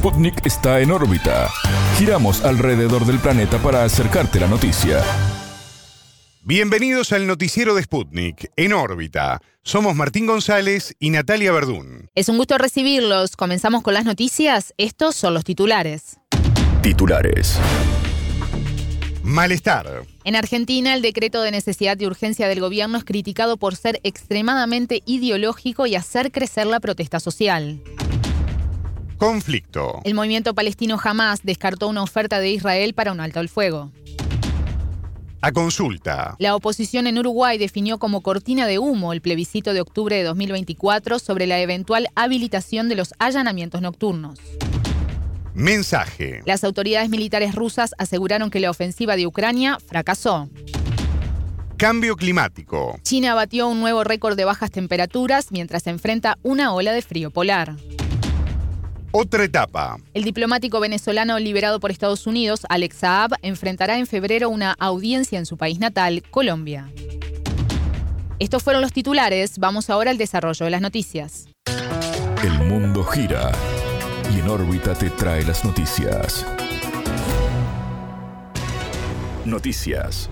Sputnik está en órbita. Giramos alrededor del planeta para acercarte la noticia. Bienvenidos al noticiero de Sputnik, en órbita. Somos Martín González y Natalia Verdún. Es un gusto recibirlos. Comenzamos con las noticias. Estos son los titulares. Titulares. Malestar. En Argentina, el decreto de necesidad de urgencia del gobierno es criticado por ser extremadamente ideológico y hacer crecer la protesta social. Conflicto. El movimiento palestino jamás descartó una oferta de Israel para un alto el fuego. A consulta. La oposición en Uruguay definió como cortina de humo el plebiscito de octubre de 2024 sobre la eventual habilitación de los allanamientos nocturnos. Mensaje. Las autoridades militares rusas aseguraron que la ofensiva de Ucrania fracasó. Cambio climático. China batió un nuevo récord de bajas temperaturas mientras se enfrenta una ola de frío polar. Otra etapa. El diplomático venezolano liberado por Estados Unidos, Alex Saab, enfrentará en febrero una audiencia en su país natal, Colombia. Estos fueron los titulares. Vamos ahora al desarrollo de las noticias. El mundo gira y en órbita te trae las noticias. Noticias.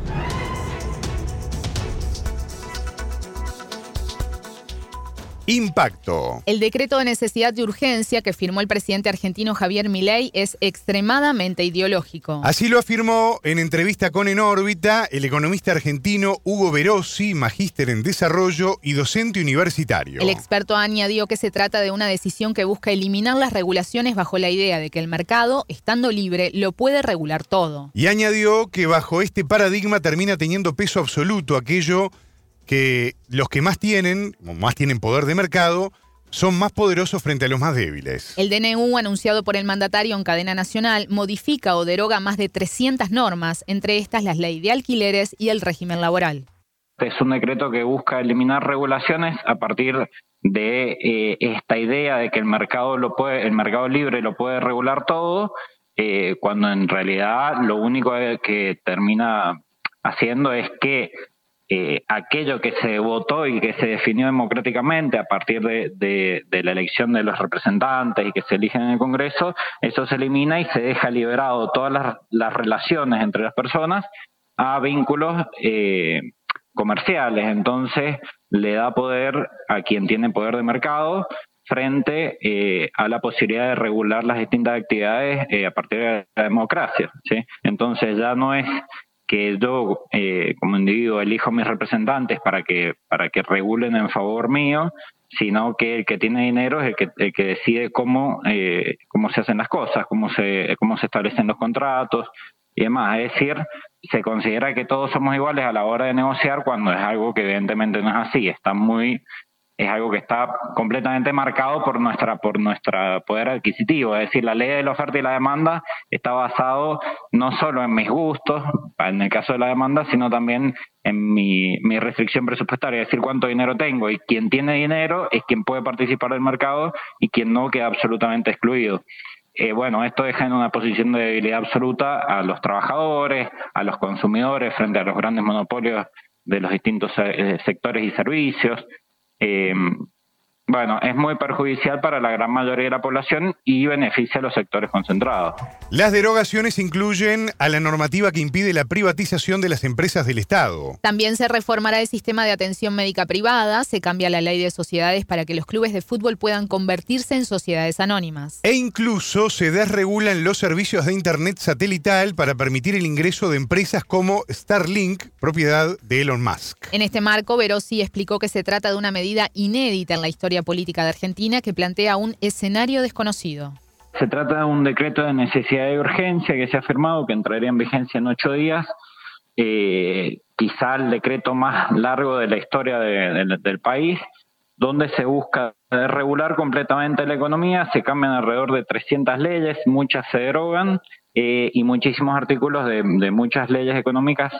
Impacto. El decreto de necesidad de urgencia que firmó el presidente argentino Javier Milei es extremadamente ideológico. Así lo afirmó en entrevista con En órbita el economista argentino Hugo Verossi, magíster en desarrollo y docente universitario. El experto añadió que se trata de una decisión que busca eliminar las regulaciones bajo la idea de que el mercado, estando libre, lo puede regular todo. Y añadió que bajo este paradigma termina teniendo peso absoluto aquello que los que más tienen, más tienen poder de mercado, son más poderosos frente a los más débiles. El DNU, anunciado por el mandatario en cadena nacional, modifica o deroga más de 300 normas, entre estas las leyes de alquileres y el régimen laboral. Es un decreto que busca eliminar regulaciones a partir de eh, esta idea de que el mercado lo puede, el mercado libre lo puede regular todo, eh, cuando en realidad lo único que termina haciendo es que eh, aquello que se votó y que se definió democráticamente a partir de, la elección de los representantes y que se eligen en el Congreso, eso se elimina y se deja liberado todas las, relaciones entre las personas a vínculos eh, comerciales. Entonces le da poder a quien tiene poder de mercado frente eh, a la posibilidad de regular las distintas actividades a partir de la democracia. Entonces ya no es que yo eh, como individuo elijo mis representantes para que para que regulen en favor mío sino que el que tiene dinero es el que, el que decide cómo eh, cómo se hacen las cosas cómo se cómo se establecen los contratos y demás. Es decir se considera que todos somos iguales a la hora de negociar cuando es algo que evidentemente no es así. Está muy es algo que está completamente marcado por nuestra por nuestro poder adquisitivo, es decir, la ley de la oferta y la demanda está basado no solo en mis gustos, en el caso de la demanda, sino también en mi, mi restricción presupuestaria, es decir, cuánto dinero tengo y quien tiene dinero es quien puede participar del mercado y quien no queda absolutamente excluido. Eh, bueno, esto deja en una posición de debilidad absoluta a los trabajadores, a los consumidores frente a los grandes monopolios de los distintos eh, sectores y servicios. Eh, bueno, es muy perjudicial para la gran mayoría de la población y beneficia a los sectores concentrados. Las derogaciones incluyen a la normativa que impide la privatización de las empresas del Estado. También se reformará el sistema de atención médica privada, se cambia la ley de sociedades para que los clubes de fútbol puedan convertirse en sociedades anónimas. E incluso se desregulan los servicios de Internet satelital para permitir el ingreso de empresas como Starlink, propiedad de Elon Musk. En este marco, Verossi explicó que se trata de una medida inédita en la historia política de Argentina que plantea un escenario desconocido. Se trata de un decreto de necesidad de urgencia que se ha firmado, que entraría en vigencia en ocho días. Eh, quizá el decreto más largo de la historia del país, donde se busca regular completamente la economía, se cambian alrededor de 300 leyes, muchas se derogan eh, y muchísimos artículos de, muchas leyes económicas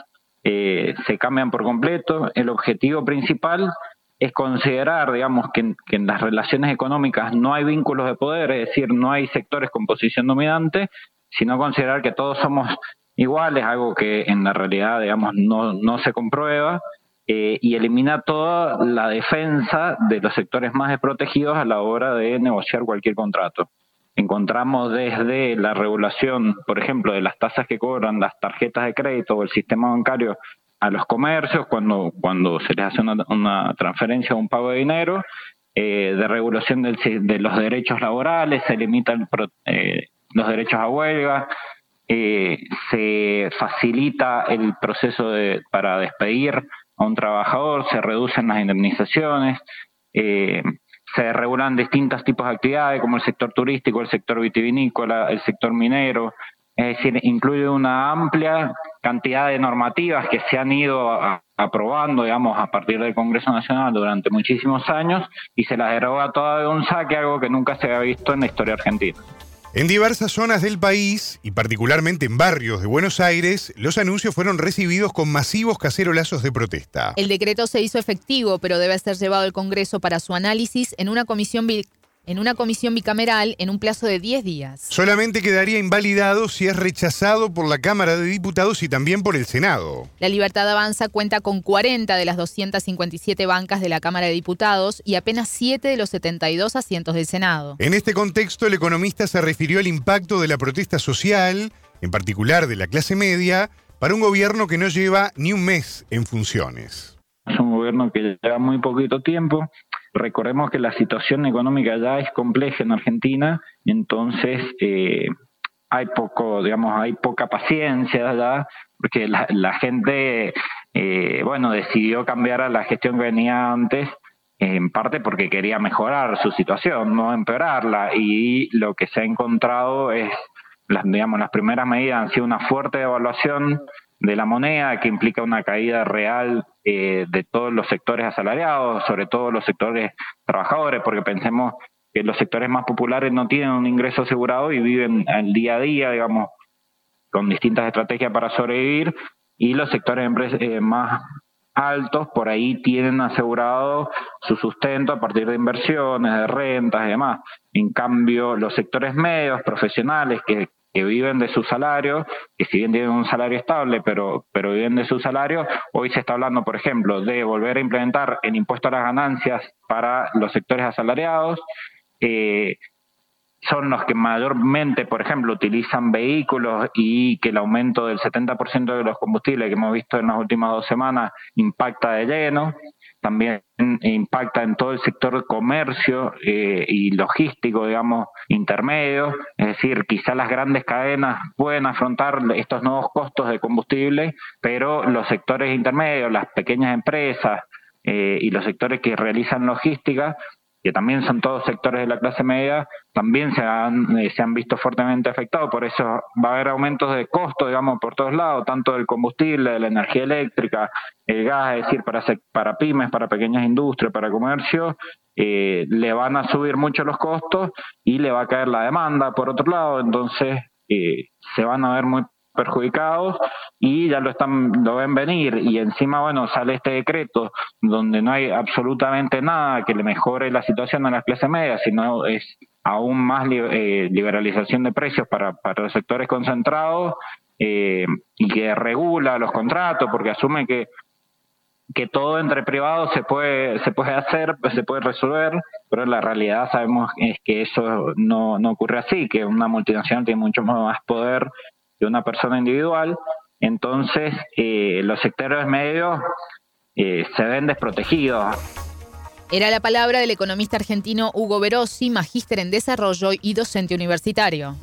eh, se cambian por completo. El objetivo principal es considerar, digamos, que en, las relaciones económicas no hay vínculos de poder, es decir, no hay sectores con posición dominante, sino considerar que todos somos iguales, algo que en la realidad, digamos, no, no se comprueba, eh, y elimina toda la defensa de los sectores más desprotegidos a la hora de negociar cualquier contrato. encontramos desde la regulación, por ejemplo, de las tasas que cobran las tarjetas de crédito o el sistema bancario a los comercios cuando, cuando se les hace una, transferencia o un pago de dinero, eh, de regulación de los derechos laborales, se limitan eh, los derechos a huelga, eh, se facilita el proceso de, para despedir a un trabajador, se reducen las indemnizaciones, se regulan distintos tipos de actividades como el sector turístico, el sector vitivinícola, el sector minero, es decir, incluye una amplia cantidad de normativas que se han ido aprobando, digamos, a partir del Congreso Nacional durante muchísimos años y se las deroga toda de un saque, algo que nunca se había visto en la historia argentina. En diversas zonas del país, y particularmente en barrios de Buenos Aires, los anuncios fueron recibidos con masivos cacerolazos de protesta. El decreto se hizo efectivo, pero debe ser llevado al Congreso para su análisis en una comisión en una comisión bicameral en un plazo de 10 días. Solamente quedaría invalidado si es rechazado por la Cámara de Diputados y también por el Senado. La Libertad Avanza cuenta con 40 de las 257 bancas de la Cámara de Diputados y apenas 7 de los 72 asientos del Senado. En este contexto, el economista se refirió al impacto de la protesta social, en particular de la clase media, para un gobierno que no lleva ni un mes en funciones. Es un gobierno que lleva muy poquito tiempo, Recordemos que la situación económica ya es compleja en Argentina, entonces eh, hay poco, digamos, hay poca paciencia ya, porque la, gente, eh, bueno, decidió cambiar a la gestión que venía antes, en parte porque quería mejorar su situación, no empeorarla, y lo que se ha encontrado es, las, digamos, las primeras medidas han sido una fuerte devaluación de la moneda que implica una caída real eh, de todos los sectores asalariados, sobre todo los sectores trabajadores, porque pensemos que los sectores más populares no tienen un ingreso asegurado y viven al día a día, digamos, con distintas estrategias para sobrevivir, y los sectores eh, más altos por ahí tienen asegurado su sustento a partir de inversiones, de rentas y demás. En cambio, los sectores medios, profesionales, que que viven de su salario, que si bien tienen un salario estable, pero, pero viven de su salario, hoy se está hablando, por ejemplo, de volver a implementar el impuesto a las ganancias para los sectores asalariados. Eh, son los que mayormente, por ejemplo, utilizan vehículos y que el aumento del 70% de los combustibles que hemos visto en las últimas dos semanas impacta de lleno también impacta en todo el sector de comercio eh, y logístico, digamos, intermedio. Es decir, quizá las grandes cadenas pueden afrontar estos nuevos costos de combustible, pero los sectores intermedios, las pequeñas empresas eh, y los sectores que realizan logística que también son todos sectores de la clase media, también se han, eh, se han visto fuertemente afectados. Por eso va a haber aumentos de costo, digamos, por todos lados, tanto del combustible, de la energía eléctrica, el gas, es decir, para, para pymes, para pequeñas industrias, para comercio, eh, le van a subir mucho los costos y le va a caer la demanda, por otro lado. Entonces, eh, se van a ver muy perjudicados y ya lo están lo ven venir. Y encima bueno sale este decreto donde no hay absolutamente nada que le mejore la situación a las clases medias sino es aún más eh, liberalización de precios para, para los sectores concentrados eh, y que regula los contratos porque asume que que todo entre privados se puede se puede hacer se puede resolver pero la realidad sabemos es que eso no, no ocurre así que una multinacional tiene mucho más poder de una persona individual, entonces eh, los sectores medios eh, se ven desprotegidos. Era la palabra del economista argentino Hugo Verossi, magíster en desarrollo y docente universitario.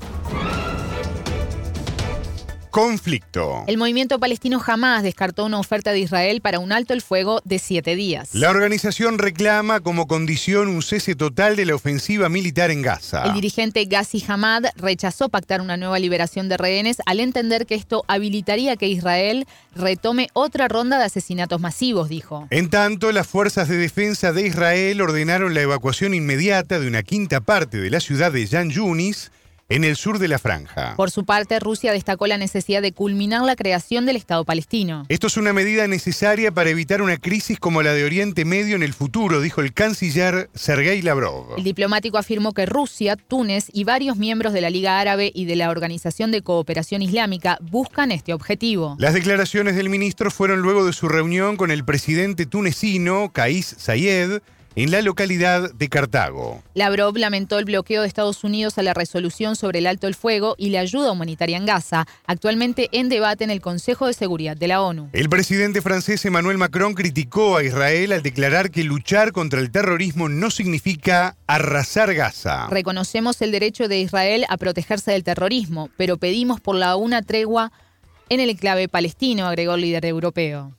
Conflicto. El movimiento palestino jamás descartó una oferta de Israel para un alto el fuego de siete días. La organización reclama como condición un cese total de la ofensiva militar en Gaza. El dirigente Ghazi Hamad rechazó pactar una nueva liberación de rehenes al entender que esto habilitaría que Israel retome otra ronda de asesinatos masivos, dijo. En tanto, las fuerzas de defensa de Israel ordenaron la evacuación inmediata de una quinta parte de la ciudad de Yan Yunis en el sur de la franja. Por su parte, Rusia destacó la necesidad de culminar la creación del Estado palestino. Esto es una medida necesaria para evitar una crisis como la de Oriente Medio en el futuro, dijo el canciller Sergei Lavrov. El diplomático afirmó que Rusia, Túnez y varios miembros de la Liga Árabe y de la Organización de Cooperación Islámica buscan este objetivo. Las declaraciones del ministro fueron luego de su reunión con el presidente tunecino, Kais Sayed, en la localidad de Cartago. Lavrov lamentó el bloqueo de Estados Unidos a la resolución sobre el alto el fuego y la ayuda humanitaria en Gaza, actualmente en debate en el Consejo de Seguridad de la ONU. El presidente francés Emmanuel Macron criticó a Israel al declarar que luchar contra el terrorismo no significa arrasar Gaza. Reconocemos el derecho de Israel a protegerse del terrorismo, pero pedimos por la una tregua en el enclave palestino, agregó el líder europeo.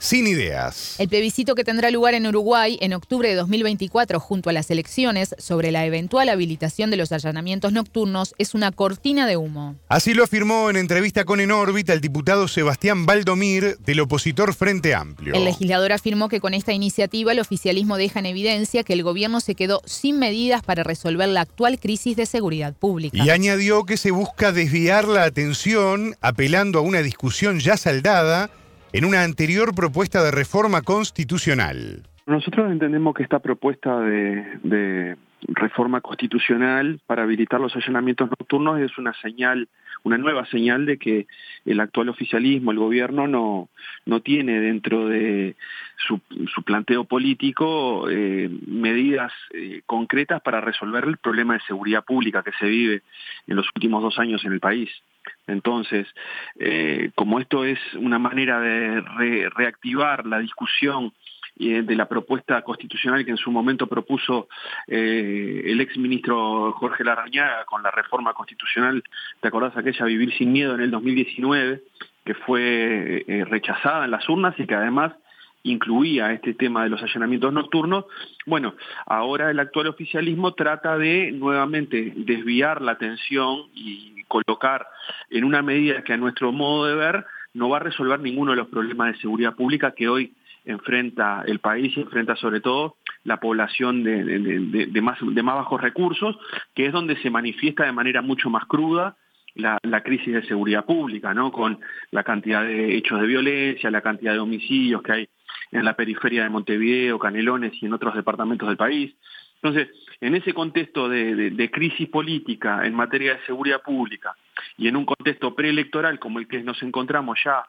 Sin ideas. El plebiscito que tendrá lugar en Uruguay en octubre de 2024 junto a las elecciones sobre la eventual habilitación de los allanamientos nocturnos es una cortina de humo. Así lo afirmó en entrevista con En órbita el diputado Sebastián Valdomir del opositor Frente Amplio. El legislador afirmó que con esta iniciativa el oficialismo deja en evidencia que el gobierno se quedó sin medidas para resolver la actual crisis de seguridad pública. Y añadió que se busca desviar la atención apelando a una discusión ya saldada en una anterior propuesta de reforma constitucional. Nosotros entendemos que esta propuesta de, reforma constitucional para habilitar los allanamientos nocturnos es una señal, una nueva señal de que el actual oficialismo, el gobierno, no, no tiene dentro de su, planteo político eh, medidas eh, concretas para resolver el problema de seguridad pública que se vive en los últimos dos años en el país. Entonces, eh, como esto es una manera de reactivar la discusión eh, de la propuesta constitucional que en su momento propuso eh, el ex ministro Jorge Larrañaga con la reforma constitucional, ¿te acordás aquella Vivir sin Miedo en el 2019? que fue rechazada en las urnas y que además incluía este tema de los allanamientos nocturnos, bueno, ahora el actual oficialismo trata de nuevamente desviar la atención y colocar en una medida que a nuestro modo de ver no va a resolver ninguno de los problemas de seguridad pública que hoy enfrenta el país y enfrenta sobre todo la población de, más, de más bajos recursos, que es donde se manifiesta de manera mucho más cruda la, la, crisis de seguridad pública, ¿no? Con la cantidad de hechos de violencia, la cantidad de homicidios que hay en la periferia de Montevideo, Canelones y en otros departamentos del país. Entonces, en ese contexto de, crisis política en materia de seguridad pública y en un contexto preelectoral como el que nos encontramos ya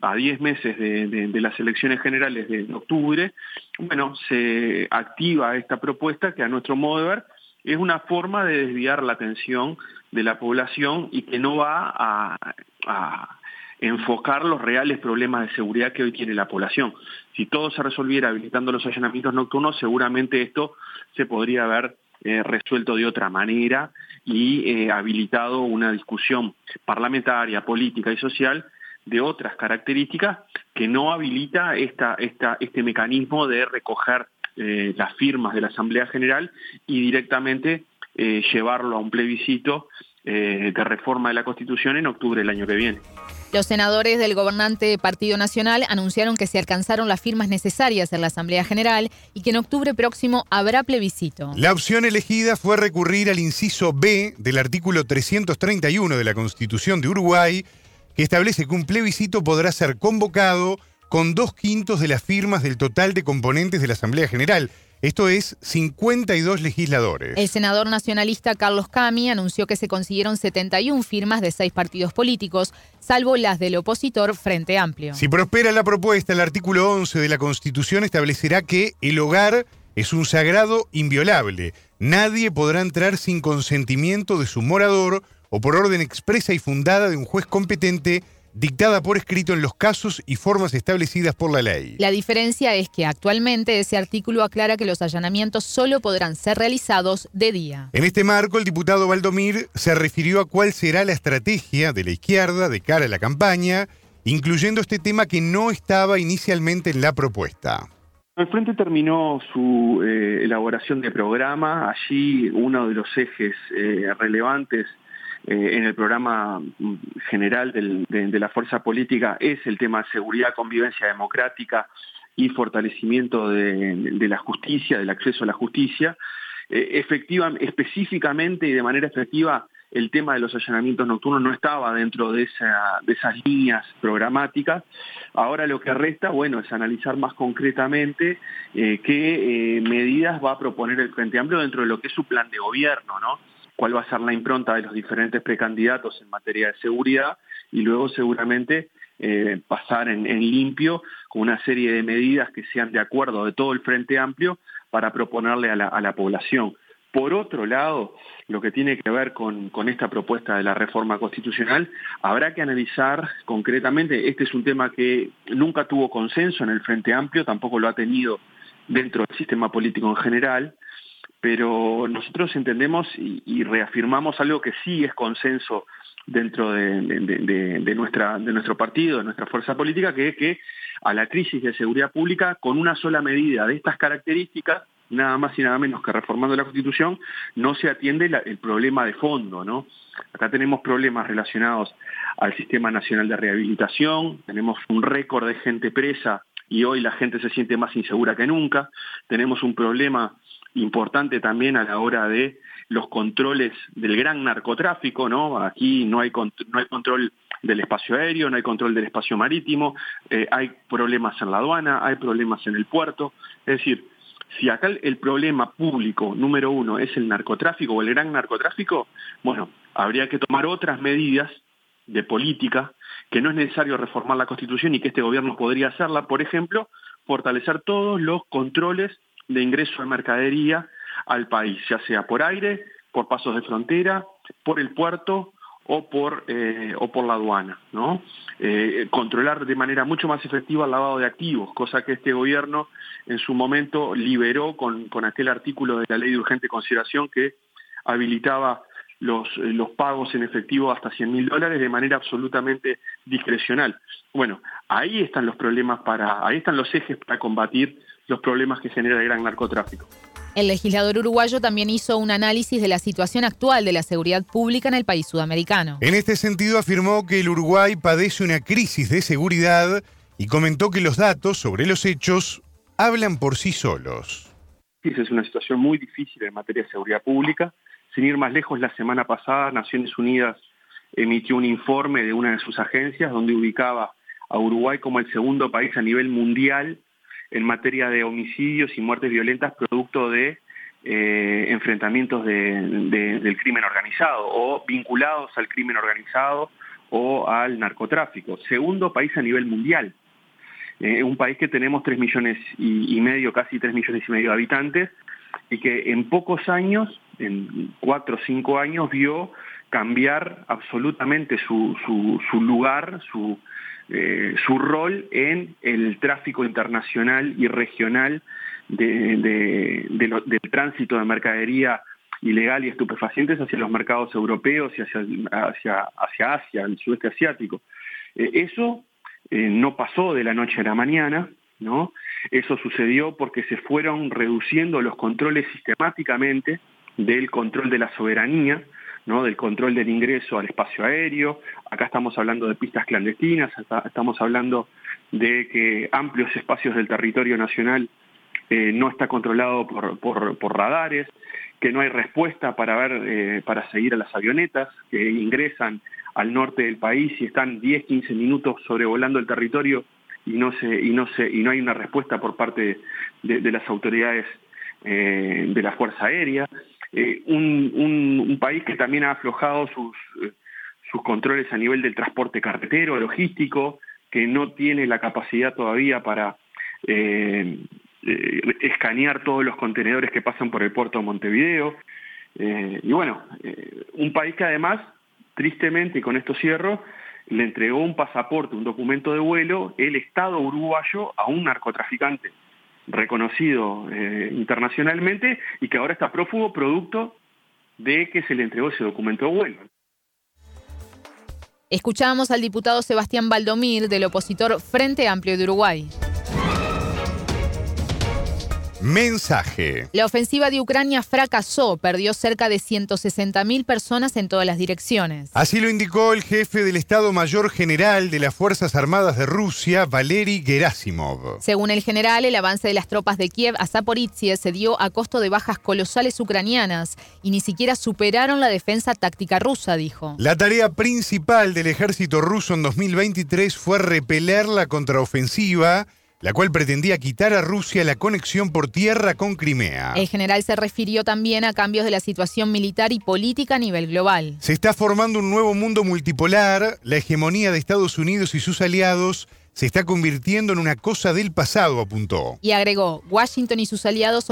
a 10 meses de, las elecciones generales de octubre, bueno, se activa esta propuesta que a nuestro modo de ver es una forma de desviar la atención de la población y que no va a enfocar los reales problemas de seguridad que hoy tiene la población. Si todo se resolviera habilitando los allanamientos nocturnos, seguramente esto se podría haber eh, resuelto de otra manera y eh, habilitado una discusión parlamentaria, política y social de otras características que no habilita esta, esta, este mecanismo de recoger eh, las firmas de la Asamblea General y directamente llevarlo a un plebiscito de reforma de la Constitución en octubre del año que viene. Los senadores del gobernante Partido Nacional anunciaron que se alcanzaron las firmas necesarias en la Asamblea General y que en octubre próximo habrá plebiscito. La opción elegida fue recurrir al inciso B del artículo 331 de la Constitución de Uruguay, que establece que un plebiscito podrá ser convocado con dos quintos de las firmas del total de componentes de la Asamblea General, esto es 52 legisladores. El senador nacionalista Carlos Cami anunció que se consiguieron 71 firmas de seis partidos políticos, salvo las del opositor Frente Amplio. Si prospera la propuesta, el artículo 11 de la Constitución establecerá que el hogar es un sagrado inviolable. Nadie podrá entrar sin consentimiento de su morador o por orden expresa y fundada de un juez competente dictada por escrito en los casos y formas establecidas por la ley. La diferencia es que actualmente ese artículo aclara que los allanamientos solo podrán ser realizados de día. En este marco, el diputado Valdomir se refirió a cuál será la estrategia de la izquierda de cara a la campaña, incluyendo este tema que no estaba inicialmente en la propuesta. El Frente terminó su eh, elaboración de programa. Allí uno de los ejes eh, relevantes eh, en el programa general de, la fuerza política es el tema de seguridad, convivencia democrática y fortalecimiento de, la justicia, del acceso a la justicia. Eh, específicamente y de manera efectiva, el tema de los allanamientos nocturnos no estaba dentro de, esas líneas programáticas. Ahora lo que resta, bueno, es analizar más concretamente eh, qué medidas va a proponer el Frente Amplio dentro de lo que es su plan de gobierno, ¿no? Cuál va a ser la impronta de los diferentes precandidatos en materia de seguridad y luego seguramente eh, pasar en, limpio con una serie de medidas que sean de acuerdo de todo el Frente Amplio para proponerle a la, población. Por otro lado, lo que tiene que ver con, esta propuesta de la reforma constitucional, habrá que analizar concretamente, este es un tema que nunca tuvo consenso en el Frente Amplio, tampoco lo ha tenido dentro del sistema político en general, pero nosotros entendemos y, reafirmamos algo que sí es consenso dentro de, nuestra, de nuestro partido, de nuestra fuerza política, que es que a la crisis de seguridad pública, con una sola medida de estas características, nada más y nada menos que reformando la Constitución, no se atiende el problema de fondo, ¿no? Acá tenemos problemas relacionados al Sistema Nacional de Rehabilitación, tenemos un récord de gente presa y hoy la gente se siente más insegura que nunca, tenemos un problema importante también a la hora de los controles del gran narcotráfico, ¿no? Aquí no hay, no hay control del espacio aéreo, no hay control del espacio marítimo, eh, hay problemas en la aduana, hay problemas en el puerto. Es decir, si acá el problema público número uno es el narcotráfico o el gran narcotráfico, bueno, habría que tomar otras medidas de política, que no es necesario reformar la Constitución y que este gobierno podría hacerla, por ejemplo, fortalecer todos los controles de ingreso de mercadería al país, ya sea por aire, por pasos de frontera, por el puerto o por, eh, o por la aduana. ¿no? Eh, controlar de manera mucho más efectiva el lavado de activos, cosa que este gobierno en su momento liberó con, con aquel artículo de la ley de urgente consideración que habilitaba los, los pagos en efectivo hasta 100 mil dólares de manera absolutamente discrecional. Bueno, ahí están los problemas para, ahí están los ejes para combatir los problemas que genera el gran narcotráfico. El legislador uruguayo también hizo un análisis de la situación actual de la seguridad pública en el país sudamericano. En este sentido afirmó que el Uruguay padece una crisis de seguridad y comentó que los datos sobre los hechos hablan por sí solos. Es una situación muy difícil en materia de seguridad pública. Sin ir más lejos, la semana pasada Naciones Unidas emitió un informe de una de sus agencias donde ubicaba a Uruguay como el segundo país a nivel mundial en materia de homicidios y muertes violentas producto de eh, enfrentamientos del crimen organizado o vinculados al crimen organizado o al narcotráfico. Segundo país a nivel mundial. Eh, un país que tenemos tres millones y, medio, casi tres millones y medio de habitantes, y que en pocos años, en cuatro o cinco años, vio cambiar absolutamente su, su, su lugar, su, eh, su rol en el tráfico internacional y regional de, del tránsito de mercadería ilegal y estupefacientes hacia los mercados europeos y hacia, hacia, hacia Asia, el sudeste asiático. Eh, eso eh, no pasó de la noche a la mañana, ¿no? Eso sucedió porque se fueron reduciendo los controles sistemáticamente del control de la soberanía, del control del ingreso al espacio aéreo, acá estamos hablando de pistas clandestinas, estamos hablando de que amplios espacios del territorio nacional eh, no está controlado por, radares, que no hay respuesta para ver, eh, para seguir a las avionetas que ingresan al norte del país y están 10, 15 minutos sobrevolando el territorio y no se, y no se, y no hay una respuesta por parte de, las autoridades eh, de la Fuerza Aérea. Eh, un, país que también ha aflojado sus, eh, sus controles a nivel del transporte carretero, logístico, que no tiene la capacidad todavía para eh, escanear todos los contenedores que pasan por el puerto de Montevideo. y bueno, un país que además, tristemente, y con esto cierro, le entregó un pasaporte, un documento de vuelo, el Estado uruguayo a un narcotraficante reconocido eh, internacionalmente y que ahora está prófugo producto de que se le entregó ese documento bueno. Escuchamos al diputado Sebastián Valdomir del opositor Frente Amplio de Uruguay. Mensaje. La ofensiva de Ucrania fracasó, perdió cerca de 160.000 personas en todas las direcciones. Así lo indicó el jefe del Estado Mayor General de las Fuerzas Armadas de Rusia, Valery Gerasimov. Según el general, el avance de las tropas de Kiev a Zaporizhia se dio a costo de bajas colosales ucranianas y ni siquiera superaron la defensa táctica rusa, dijo. La tarea principal del ejército ruso en 2023 fue repeler la contraofensiva la cual pretendía quitar a Rusia la conexión por tierra con Crimea. El general se refirió también a cambios de la situación militar y política a nivel global. Se está formando un nuevo mundo multipolar, la hegemonía de Estados Unidos y sus aliados se está convirtiendo en una cosa del pasado, apuntó. Y agregó, Washington y sus aliados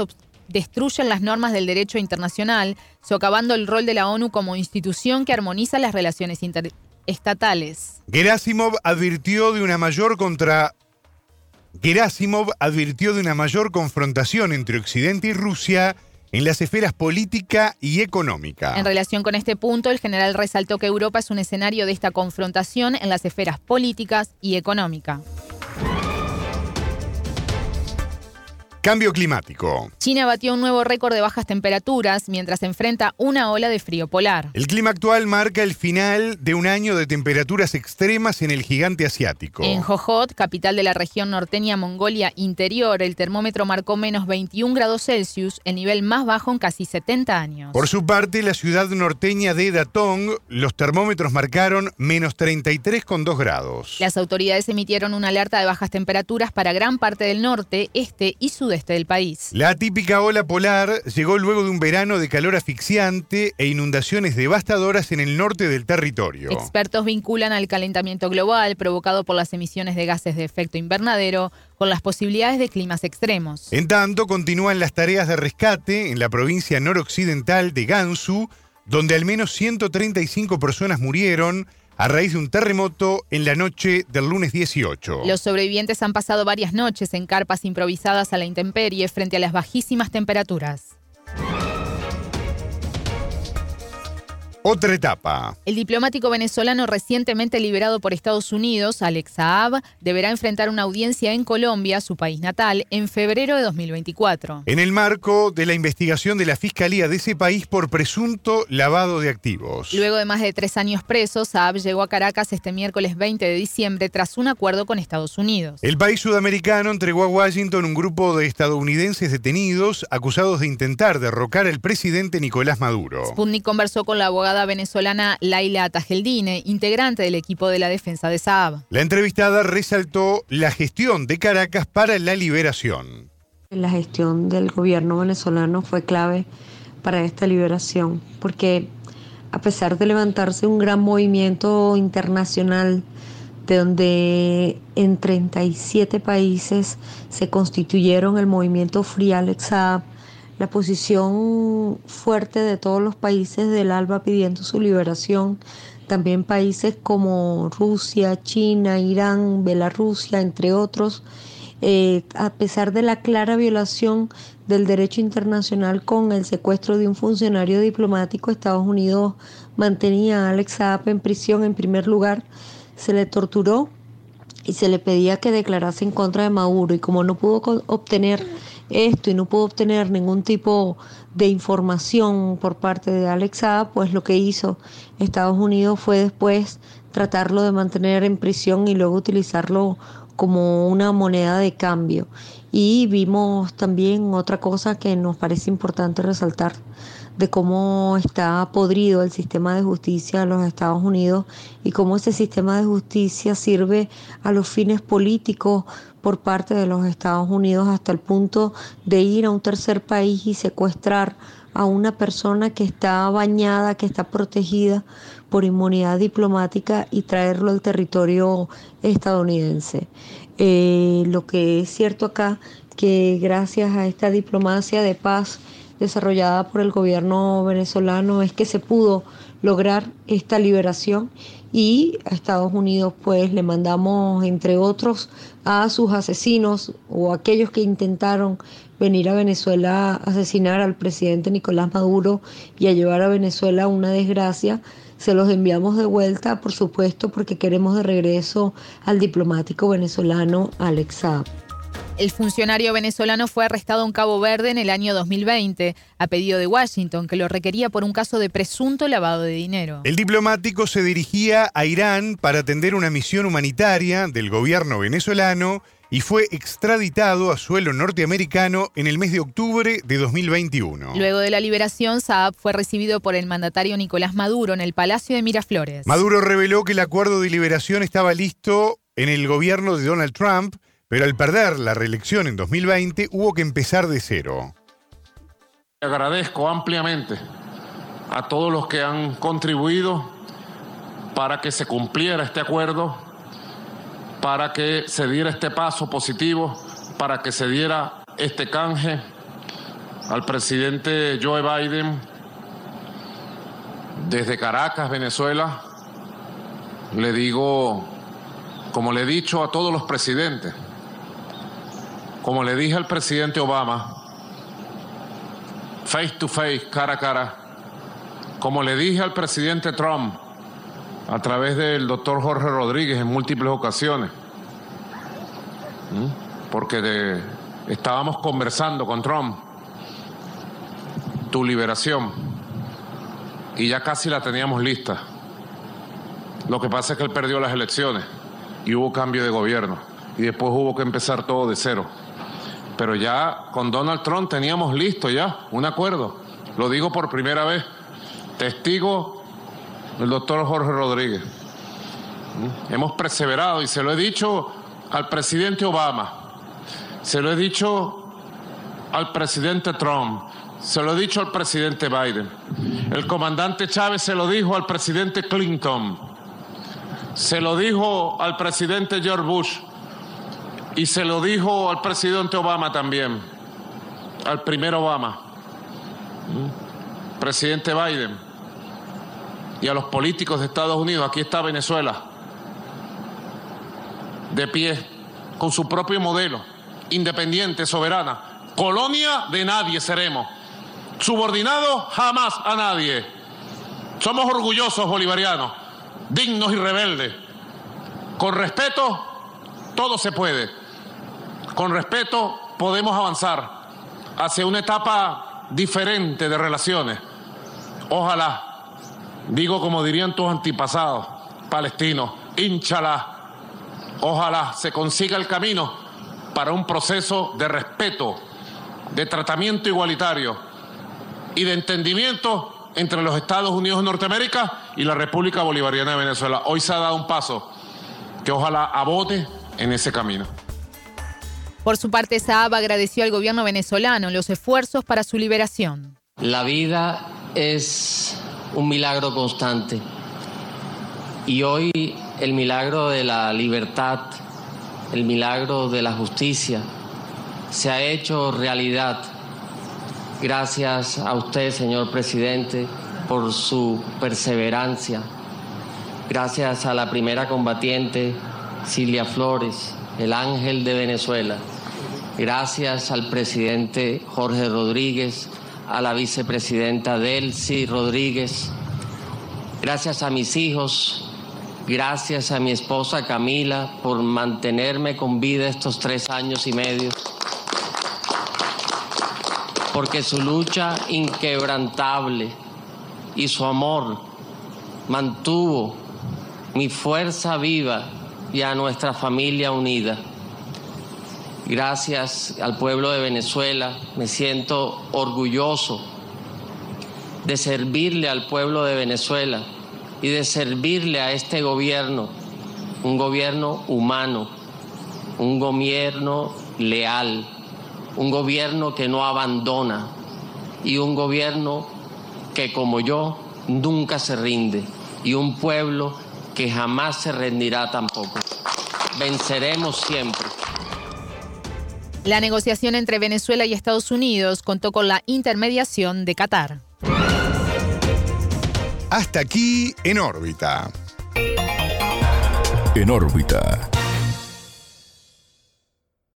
destruyen las normas del derecho internacional, socavando el rol de la ONU como institución que armoniza las relaciones estatales. Gerasimov advirtió de una mayor contra Gerasimov advirtió de una mayor confrontación entre Occidente y Rusia en las esferas política y económica. En relación con este punto, el general resaltó que Europa es un escenario de esta confrontación en las esferas políticas y económica. Cambio climático. China batió un nuevo récord de bajas temperaturas mientras enfrenta una ola de frío polar. El clima actual marca el final de un año de temperaturas extremas en el gigante asiático. En Jojot, capital de la región norteña Mongolia Interior, el termómetro marcó menos 21 grados Celsius, el nivel más bajo en casi 70 años. Por su parte, la ciudad norteña de Datong, los termómetros marcaron menos 33,2 grados. Las autoridades emitieron una alerta de bajas temperaturas para gran parte del norte, este y sudeste del país. La típica ola polar llegó luego de un verano de calor asfixiante e inundaciones devastadoras en el norte del territorio. Expertos vinculan al calentamiento global provocado por las emisiones de gases de efecto invernadero con las posibilidades de climas extremos. En tanto, continúan las tareas de rescate en la provincia noroccidental de Gansu, donde al menos 135 personas murieron a raíz de un terremoto en la noche del lunes 18. Los sobrevivientes han pasado varias noches en carpas improvisadas a la intemperie frente a las bajísimas temperaturas. Otra etapa. El diplomático venezolano recientemente liberado por Estados Unidos, Alex Saab, deberá enfrentar una audiencia en Colombia, su país natal, en febrero de 2024. En el marco de la investigación de la Fiscalía de ese país por presunto lavado de activos. Luego de más de tres años preso, Saab llegó a Caracas este miércoles 20 de diciembre tras un acuerdo con Estados Unidos. El país sudamericano entregó a Washington un grupo de estadounidenses detenidos acusados de intentar derrocar al presidente Nicolás Maduro. Sputnik conversó con la abogada venezolana Laila Tajeldine, integrante del equipo de la defensa de Saab. La entrevistada resaltó la gestión de Caracas para la liberación. La gestión del gobierno venezolano fue clave para esta liberación, porque a pesar de levantarse un gran movimiento internacional, de donde en 37 países se constituyeron el movimiento Free Alex Saab, la posición fuerte de todos los países del ALBA pidiendo su liberación, también países como Rusia, China, Irán, Bielorrusia, entre otros, eh, a pesar de la clara violación del derecho internacional con el secuestro de un funcionario diplomático, Estados Unidos mantenía a Alex Saab en prisión en primer lugar, se le torturó y se le pedía que declarase en contra de Maduro y como no pudo obtener esto y no pudo obtener ningún tipo de información por parte de Alexa, pues lo que hizo Estados Unidos fue después tratarlo de mantener en prisión y luego utilizarlo como una moneda de cambio. Y vimos también otra cosa que nos parece importante resaltar de cómo está podrido el sistema de justicia de los Estados Unidos y cómo ese sistema de justicia sirve a los fines políticos por parte de los Estados Unidos hasta el punto de ir a un tercer país y secuestrar a una persona que está bañada, que está protegida por inmunidad diplomática y traerlo al territorio estadounidense. Eh, lo que es cierto acá, que gracias a esta diplomacia de paz, desarrollada por el gobierno venezolano es que se pudo lograr esta liberación y a Estados Unidos pues le mandamos entre otros a sus asesinos o aquellos que intentaron venir a Venezuela a asesinar al presidente Nicolás Maduro y a llevar a Venezuela una desgracia se los enviamos de vuelta, por supuesto, porque queremos de regreso al diplomático venezolano Alex. El funcionario venezolano fue arrestado en Cabo Verde en el año 2020, a pedido de Washington, que lo requería por un caso de presunto lavado de dinero. El diplomático se dirigía a Irán para atender una misión humanitaria del gobierno venezolano y fue extraditado a suelo norteamericano en el mes de octubre de 2021. Luego de la liberación, Saab fue recibido por el mandatario Nicolás Maduro en el Palacio de Miraflores. Maduro reveló que el acuerdo de liberación estaba listo en el gobierno de Donald Trump pero al perder la reelección en 2020 hubo que empezar de cero. Agradezco ampliamente a todos los que han contribuido para que se cumpliera este acuerdo, para que se diera este paso positivo, para que se diera este canje al presidente Joe Biden desde Caracas, Venezuela. Le digo, como le he dicho a todos los presidentes, como le dije al presidente Obama, face to face, cara a cara, como le dije al presidente Trump a través del doctor Jorge Rodríguez en múltiples ocasiones, porque estábamos conversando con Trump, tu liberación, y ya casi la teníamos lista. Lo que pasa es que él perdió las elecciones y hubo cambio de gobierno, y después hubo que empezar todo de cero. Pero ya con Donald Trump teníamos listo ya un acuerdo. Lo digo por primera vez. Testigo el doctor Jorge Rodríguez. ¿Mm? Hemos perseverado y se lo he dicho al presidente Obama, se lo he dicho al presidente Trump, se lo he dicho al presidente Biden. El comandante Chávez se lo dijo al presidente Clinton, se lo dijo al presidente George Bush. Y se lo dijo al presidente Obama también, al primer Obama, presidente Biden, y a los políticos de Estados Unidos. Aquí está Venezuela, de pie, con su propio modelo, independiente, soberana. Colonia de nadie seremos, subordinados jamás a nadie. Somos orgullosos bolivarianos, dignos y rebeldes. Con respeto, todo se puede con respeto podemos avanzar hacia una etapa diferente de relaciones. Ojalá, digo como dirían tus antepasados palestinos, inchala, ojalá se consiga el camino para un proceso de respeto, de tratamiento igualitario y de entendimiento entre los Estados Unidos de Norteamérica y la República Bolivariana de Venezuela. Hoy se ha dado un paso que ojalá abote en ese camino. Por su parte, Saab agradeció al gobierno venezolano los esfuerzos para su liberación. La vida es un milagro constante y hoy el milagro de la libertad, el milagro de la justicia se ha hecho realidad gracias a usted, señor presidente, por su perseverancia. Gracias a la primera combatiente, Silvia Flores, el ángel de Venezuela gracias al presidente Jorge Rodríguez, a la vicepresidenta Delcy Rodríguez, gracias a mis hijos, gracias a mi esposa Camila por mantenerme con vida estos tres años y medio, porque su lucha inquebrantable y su amor mantuvo mi fuerza viva y a nuestra familia unida. Gracias al pueblo de Venezuela, me siento orgulloso de servirle al pueblo de Venezuela y de servirle a este gobierno, un gobierno humano, un gobierno leal, un gobierno que no abandona y un gobierno que como yo nunca se rinde y un pueblo que jamás se rendirá tampoco. Venceremos siempre. La negociación entre Venezuela y Estados Unidos contó con la intermediación de Qatar. Hasta aquí en órbita. En órbita.